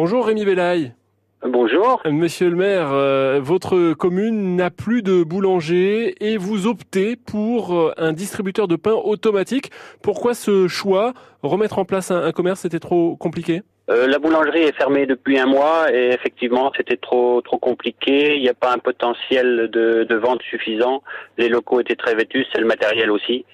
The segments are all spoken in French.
Bonjour Rémi Bellaille. Bonjour. Monsieur le maire, euh, votre commune n'a plus de boulanger et vous optez pour euh, un distributeur de pain automatique. Pourquoi ce choix? Remettre en place un, un commerce, c'était trop compliqué? Euh, la boulangerie est fermée depuis un mois et effectivement c'était trop trop compliqué. Il n'y a pas un potentiel de, de vente suffisant. Les locaux étaient très vêtus, c'est le matériel aussi.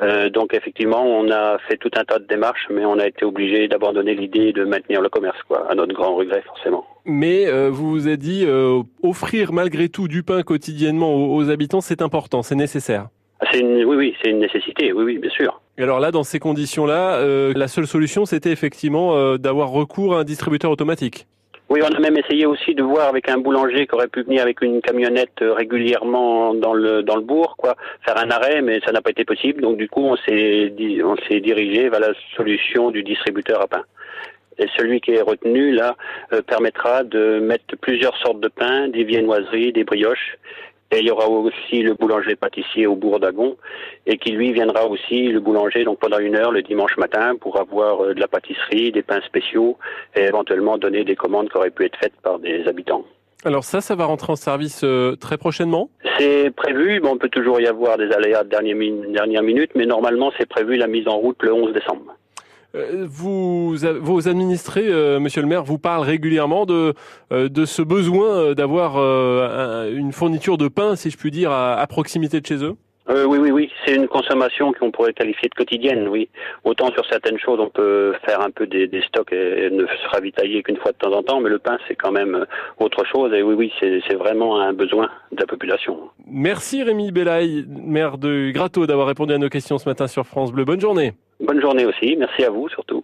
Euh, donc effectivement, on a fait tout un tas de démarches, mais on a été obligé d'abandonner l'idée de maintenir le commerce, quoi, à notre grand regret forcément. Mais euh, vous vous êtes dit, euh, offrir malgré tout du pain quotidiennement aux, aux habitants, c'est important, c'est nécessaire. Ah, C'est une, oui, oui, c'est une nécessité, oui, oui, bien sûr. Et alors là, dans ces conditions-là, euh, la seule solution, c'était effectivement euh, d'avoir recours à un distributeur automatique. Oui, on a même essayé aussi de voir avec un boulanger qui aurait pu venir avec une camionnette euh, régulièrement dans le dans le bourg, quoi, faire un arrêt, mais ça n'a pas été possible. Donc du coup, on s'est on s'est dirigé vers la solution du distributeur à pain. Et celui qui est retenu là euh, permettra de mettre plusieurs sortes de pain, des viennoiseries, des brioches. Et il y aura aussi le boulanger pâtissier au bourg d'Agon et qui lui viendra aussi le boulanger donc pendant une heure le dimanche matin pour avoir euh, de la pâtisserie, des pains spéciaux et éventuellement donner des commandes qui auraient pu être faites par des habitants. Alors ça, ça va rentrer en service euh, très prochainement? C'est prévu, bon, on peut toujours y avoir des aléas de dernière minute, mais normalement c'est prévu la mise en route le 11 décembre. Euh, vous, vos administrés, euh, Monsieur le maire, vous parlent régulièrement de euh, de ce besoin euh, d'avoir euh, un- une fourniture de pain, si je puis dire, à, à proximité de chez eux? Euh, oui, oui, oui, c'est une consommation qu'on pourrait qualifier de quotidienne, oui. Autant sur certaines choses, on peut faire un peu des, des stocks et ne se ravitailler qu'une fois de temps en temps, mais le pain, c'est quand même autre chose. Et oui, oui, c'est vraiment un besoin de la population. Merci Rémi Bellaille, maire de Grato, d'avoir répondu à nos questions ce matin sur France Bleu. Bonne journée. Bonne journée aussi, merci à vous surtout.